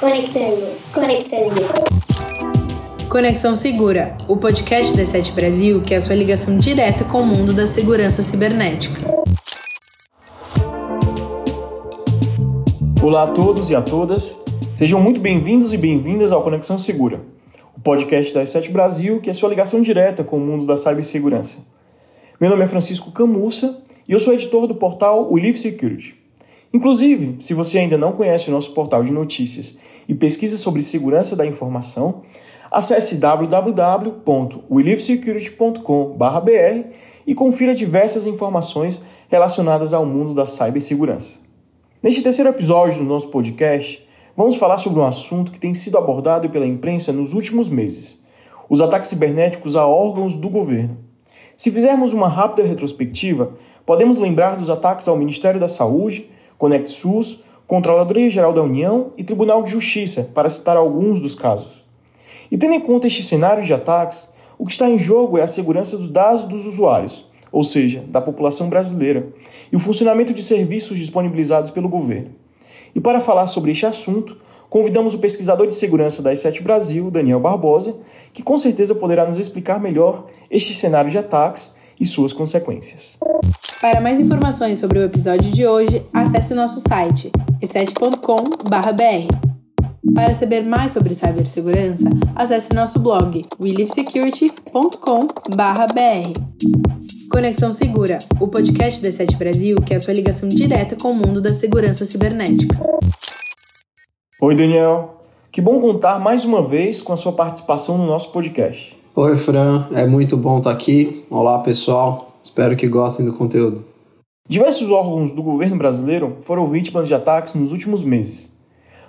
Conectando, conectando. Conexão Segura, o podcast da Sete Brasil que é a sua ligação direta com o mundo da segurança cibernética. Olá a todos e a todas, sejam muito bem-vindos e bem-vindas ao Conexão Segura, o podcast da Sete Brasil que é a sua ligação direta com o mundo da cibersegurança. Meu nome é Francisco Camussa e eu sou editor do portal Live Security. Inclusive, se você ainda não conhece o nosso portal de notícias e pesquisa sobre segurança da informação, acesse www.welivesecurity.com.br e confira diversas informações relacionadas ao mundo da cibersegurança. Neste terceiro episódio do nosso podcast, vamos falar sobre um assunto que tem sido abordado pela imprensa nos últimos meses: os ataques cibernéticos a órgãos do governo. Se fizermos uma rápida retrospectiva, podemos lembrar dos ataques ao Ministério da Saúde, ConectSUS, Controladoria Geral da União e Tribunal de Justiça, para citar alguns dos casos. E tendo em conta este cenário de ataques, o que está em jogo é a segurança dos dados dos usuários, ou seja, da população brasileira, e o funcionamento de serviços disponibilizados pelo governo. E para falar sobre este assunto, convidamos o pesquisador de segurança da E7 Brasil, Daniel Barbosa, que com certeza poderá nos explicar melhor este cenário de ataques e suas consequências. Para mais informações sobre o episódio de hoje, acesse o nosso site e7.com.br. Para saber mais sobre cibersegurança, acesse nosso blog welivesecurity.com.br. Conexão Segura, o podcast da Sete Brasil que é a sua ligação direta com o mundo da segurança cibernética. Oi, Daniel. Que bom contar mais uma vez com a sua participação no nosso podcast. Oi, Fran. É muito bom estar aqui. Olá, pessoal. Espero que gostem do conteúdo. Diversos órgãos do governo brasileiro foram vítimas de ataques nos últimos meses.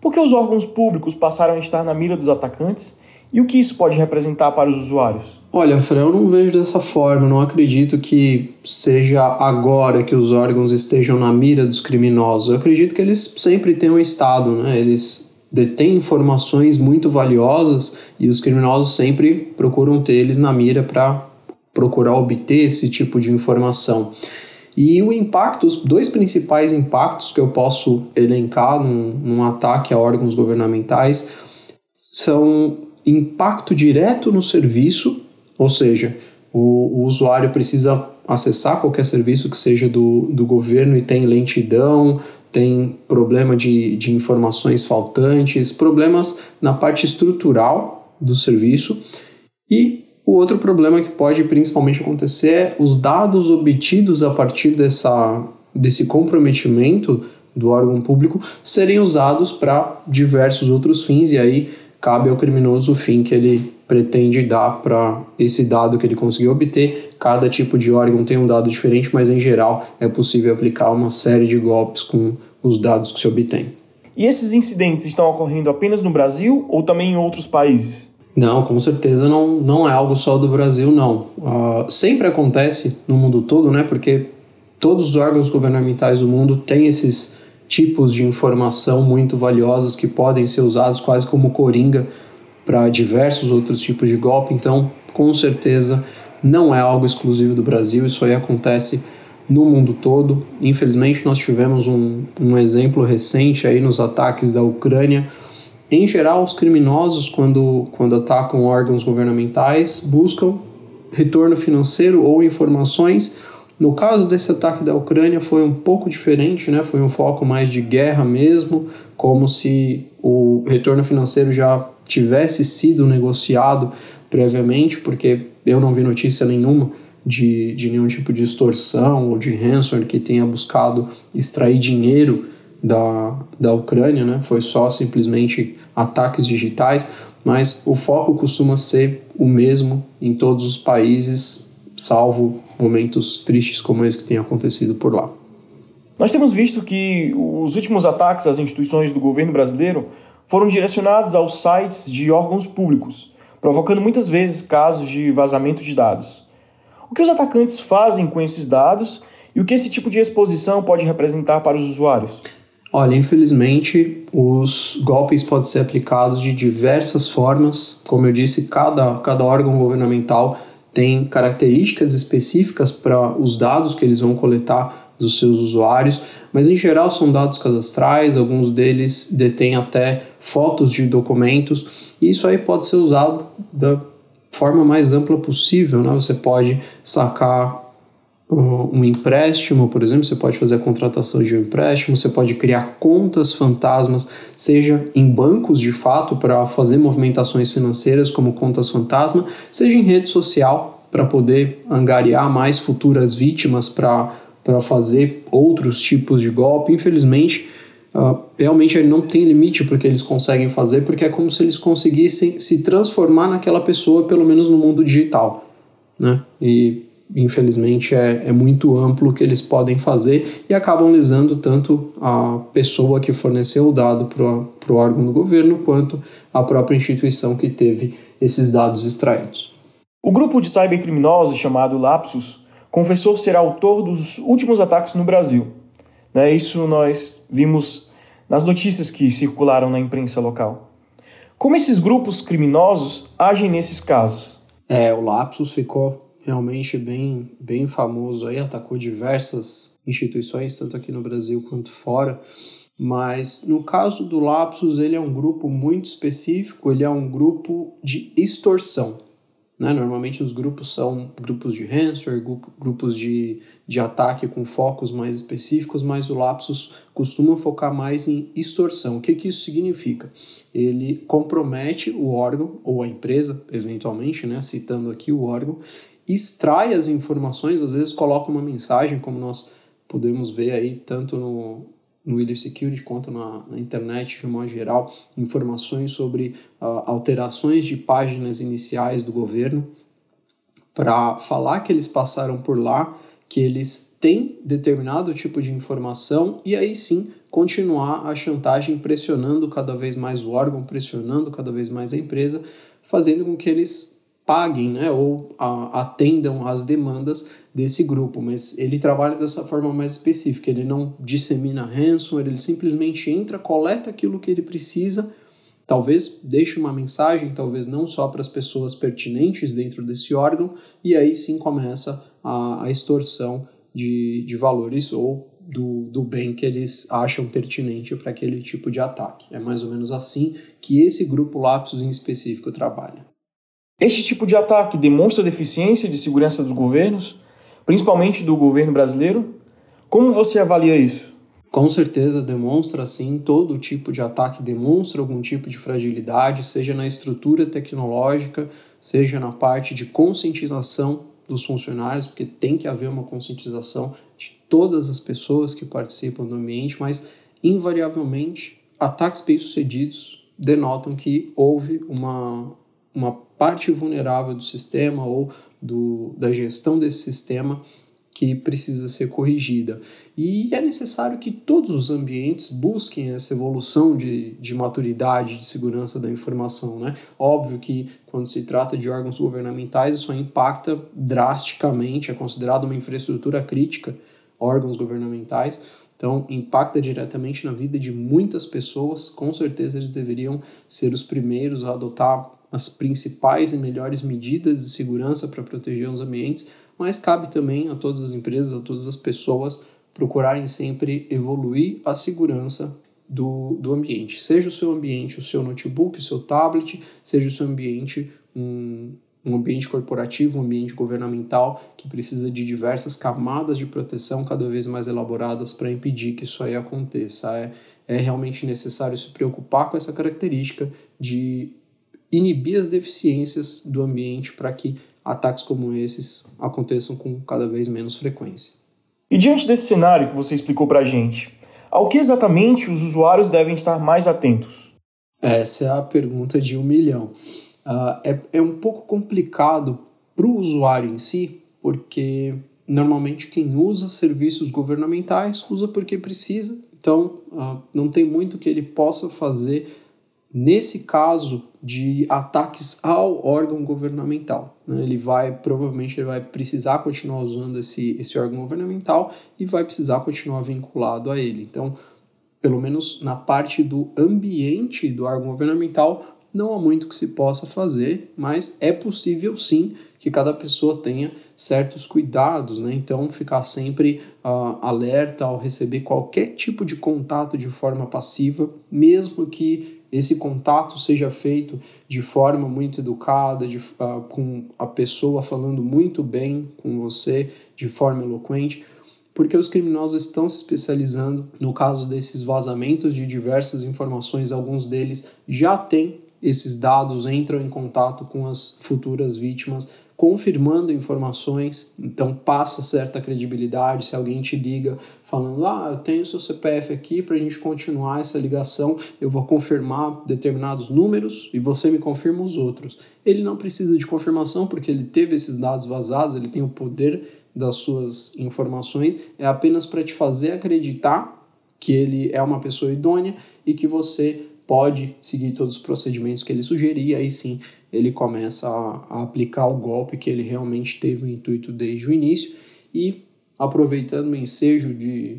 Por que os órgãos públicos passaram a estar na mira dos atacantes e o que isso pode representar para os usuários? Olha, Fran, eu não vejo dessa forma. Não acredito que seja agora que os órgãos estejam na mira dos criminosos. Eu acredito que eles sempre tenham estado, né? Eles detêm informações muito valiosas e os criminosos sempre procuram ter eles na mira para procurar obter esse tipo de informação. E o impacto, os dois principais impactos que eu posso elencar num, num ataque a órgãos governamentais são impacto direto no serviço, ou seja, o, o usuário precisa acessar qualquer serviço que seja do, do governo e tem lentidão, tem problema de, de informações faltantes, problemas na parte estrutural do serviço e o outro problema que pode principalmente acontecer é os dados obtidos a partir dessa, desse comprometimento do órgão público serem usados para diversos outros fins, e aí cabe ao criminoso o fim que ele pretende dar para esse dado que ele conseguiu obter. Cada tipo de órgão tem um dado diferente, mas em geral é possível aplicar uma série de golpes com os dados que se obtém. E esses incidentes estão ocorrendo apenas no Brasil ou também em outros países? Não, com certeza não, não é algo só do Brasil, não. Uh, sempre acontece no mundo todo, né? Porque todos os órgãos governamentais do mundo têm esses tipos de informação muito valiosas que podem ser usados quase como coringa para diversos outros tipos de golpe. Então, com certeza, não é algo exclusivo do Brasil, isso aí acontece no mundo todo. Infelizmente, nós tivemos um, um exemplo recente aí nos ataques da Ucrânia em geral, os criminosos, quando, quando atacam órgãos governamentais, buscam retorno financeiro ou informações. No caso desse ataque da Ucrânia, foi um pouco diferente, né? foi um foco mais de guerra mesmo, como se o retorno financeiro já tivesse sido negociado previamente, porque eu não vi notícia nenhuma de, de nenhum tipo de extorsão ou de ransom que tenha buscado extrair dinheiro da, da Ucrânia, né? foi só simplesmente ataques digitais, mas o foco costuma ser o mesmo em todos os países, salvo momentos tristes como esse que tem acontecido por lá. Nós temos visto que os últimos ataques às instituições do governo brasileiro foram direcionados aos sites de órgãos públicos, provocando muitas vezes casos de vazamento de dados. O que os atacantes fazem com esses dados e o que esse tipo de exposição pode representar para os usuários? Olha, infelizmente, os golpes podem ser aplicados de diversas formas. Como eu disse, cada, cada órgão governamental tem características específicas para os dados que eles vão coletar dos seus usuários, mas em geral são dados cadastrais, alguns deles detêm até fotos de documentos, e isso aí pode ser usado da forma mais ampla possível, né? Você pode sacar um empréstimo, por exemplo, você pode fazer a contratação de um empréstimo, você pode criar contas fantasmas, seja em bancos de fato para fazer movimentações financeiras como contas fantasma, seja em rede social para poder angariar mais futuras vítimas para fazer outros tipos de golpe. Infelizmente, uh, realmente não tem limite porque eles conseguem fazer, porque é como se eles conseguissem se transformar naquela pessoa, pelo menos no mundo digital. Né? E infelizmente é, é muito amplo o que eles podem fazer e acabam lesando tanto a pessoa que forneceu o dado para o órgão do governo quanto a própria instituição que teve esses dados extraídos. O grupo de cybercriminosos chamado Lapsus confessou ser autor dos últimos ataques no Brasil. Né, isso nós vimos nas notícias que circularam na imprensa local. Como esses grupos criminosos agem nesses casos? É, o Lapsus ficou realmente bem, bem famoso aí, atacou diversas instituições, tanto aqui no Brasil quanto fora. Mas no caso do Lapsus, ele é um grupo muito específico, ele é um grupo de extorsão. Né? Normalmente os grupos são grupos de ransomware, grupos de, de ataque com focos mais específicos, mas o Lapsus costuma focar mais em extorsão. O que, que isso significa? Ele compromete o órgão ou a empresa, eventualmente, né? citando aqui o órgão, extrai as informações, às vezes coloca uma mensagem, como nós podemos ver aí tanto no, no Willis Security quanto na, na, internet de modo geral, informações sobre uh, alterações de páginas iniciais do governo, para falar que eles passaram por lá, que eles têm determinado tipo de informação e aí sim continuar a chantagem pressionando cada vez mais o órgão, pressionando cada vez mais a empresa, fazendo com que eles paguem né, ou a, atendam às demandas desse grupo, mas ele trabalha dessa forma mais específica, ele não dissemina ransomware, ele simplesmente entra, coleta aquilo que ele precisa, talvez deixe uma mensagem, talvez não só para as pessoas pertinentes dentro desse órgão, e aí sim começa a, a extorsão de, de valores ou do, do bem que eles acham pertinente para aquele tipo de ataque. É mais ou menos assim que esse grupo Lapsus em específico trabalha. Este tipo de ataque demonstra deficiência de segurança dos governos, principalmente do governo brasileiro? Como você avalia isso? Com certeza demonstra sim, todo tipo de ataque demonstra algum tipo de fragilidade, seja na estrutura tecnológica, seja na parte de conscientização dos funcionários, porque tem que haver uma conscientização de todas as pessoas que participam do ambiente, mas invariavelmente ataques bem-sucedidos denotam que houve uma, uma parte vulnerável do sistema ou do, da gestão desse sistema que precisa ser corrigida. E é necessário que todos os ambientes busquem essa evolução de, de maturidade, de segurança da informação. Né? Óbvio que quando se trata de órgãos governamentais, isso impacta drasticamente, é considerado uma infraestrutura crítica, órgãos governamentais, então impacta diretamente na vida de muitas pessoas. Com certeza eles deveriam ser os primeiros a adotar as principais e melhores medidas de segurança para proteger os ambientes, mas cabe também a todas as empresas, a todas as pessoas procurarem sempre evoluir a segurança do, do ambiente. Seja o seu ambiente o seu notebook, o seu tablet, seja o seu ambiente um, um ambiente corporativo, um ambiente governamental que precisa de diversas camadas de proteção cada vez mais elaboradas para impedir que isso aí aconteça. É, é realmente necessário se preocupar com essa característica de inibir as deficiências do ambiente para que ataques como esses aconteçam com cada vez menos frequência. E diante desse cenário que você explicou para a gente, ao que exatamente os usuários devem estar mais atentos? Essa é a pergunta de um milhão. Uh, é, é um pouco complicado para o usuário em si, porque normalmente quem usa serviços governamentais usa porque precisa, então uh, não tem muito que ele possa fazer nesse caso de ataques ao órgão governamental. Né? Ele vai, provavelmente, ele vai precisar continuar usando esse, esse órgão governamental e vai precisar continuar vinculado a ele. Então, pelo menos na parte do ambiente do órgão governamental, não há muito que se possa fazer, mas é possível sim que cada pessoa tenha certos cuidados, né? Então, ficar sempre uh, alerta ao receber qualquer tipo de contato de forma passiva, mesmo que esse contato seja feito de forma muito educada, de, uh, com a pessoa falando muito bem com você, de forma eloquente, porque os criminosos estão se especializando no caso desses vazamentos de diversas informações, alguns deles já têm esses dados, entram em contato com as futuras vítimas confirmando informações, então passa certa credibilidade. Se alguém te liga falando, ah, eu tenho seu CPF aqui para a gente continuar essa ligação, eu vou confirmar determinados números e você me confirma os outros. Ele não precisa de confirmação porque ele teve esses dados vazados, ele tem o poder das suas informações, é apenas para te fazer acreditar que ele é uma pessoa idônea e que você pode seguir todos os procedimentos que ele sugeria, aí sim ele começa a, a, aplicar o golpe que ele realmente teve o intuito desde o início e aproveitando o ensejo de,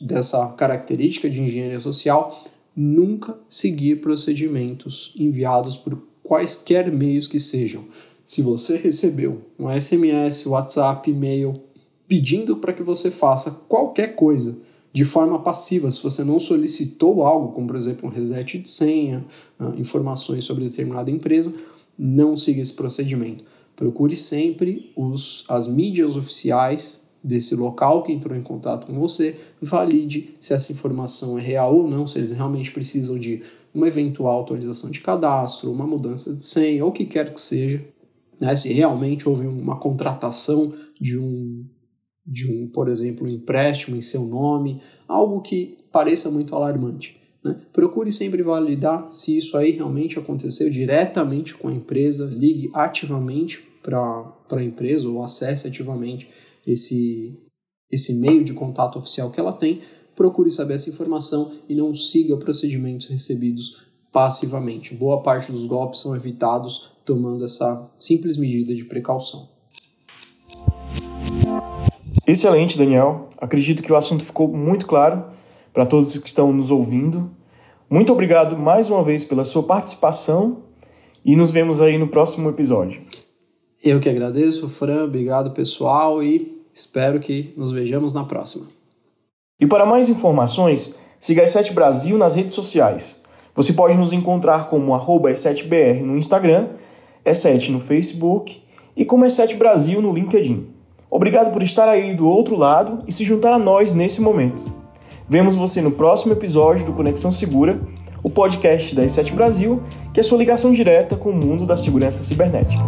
dessa característica de engenharia social, nunca seguir procedimentos enviados por quaisquer meios que sejam. Se você recebeu um SMS, WhatsApp, e-mail pedindo para que você faça qualquer coisa de forma passiva, se você não solicitou algo, como por exemplo um reset de senha, ah, informações sobre determinada empresa, não siga esse procedimento. Procure sempre os, as mídias oficiais desse local que entrou em contato com você, valide se essa informação é real ou não, se eles realmente precisam de uma eventual atualização de cadastro, uma mudança de senha, ou o que quer que seja, né? se realmente houve uma contratação de um, de um, por exemplo, um empréstimo em seu nome, algo que pareça muito alarmante. Né? Procure sempre validar se isso aí realmente aconteceu diretamente com a empresa, ligue ativamente para a empresa ou acesse ativamente esse, esse meio de contato oficial que ela tem. Procure saber essa informação e não siga procedimentos recebidos passivamente. Boa parte dos golpes são evitados tomando essa simples medida de precaução. Excelente, Daniel. Acredito que o assunto ficou muito claro para todos que estão nos ouvindo. Muito obrigado mais uma vez pela sua participação e nos vemos aí no próximo episódio. Eu que agradeço, Fran. Obrigado, pessoal, e espero que nos vejamos na próxima. E para mais informações, siga a E7 Brasil nas redes sociais. Você pode nos encontrar como arroba E7BR no Instagram, E7 no Facebook e como E7 Brasil no LinkedIn. Obrigado por estar aí do outro lado e se juntar a nós nesse momento. Vemos você no próximo episódio do Conexão Segura, o podcast da E7 Brasil, que é sua ligação direta com o mundo da segurança cibernética.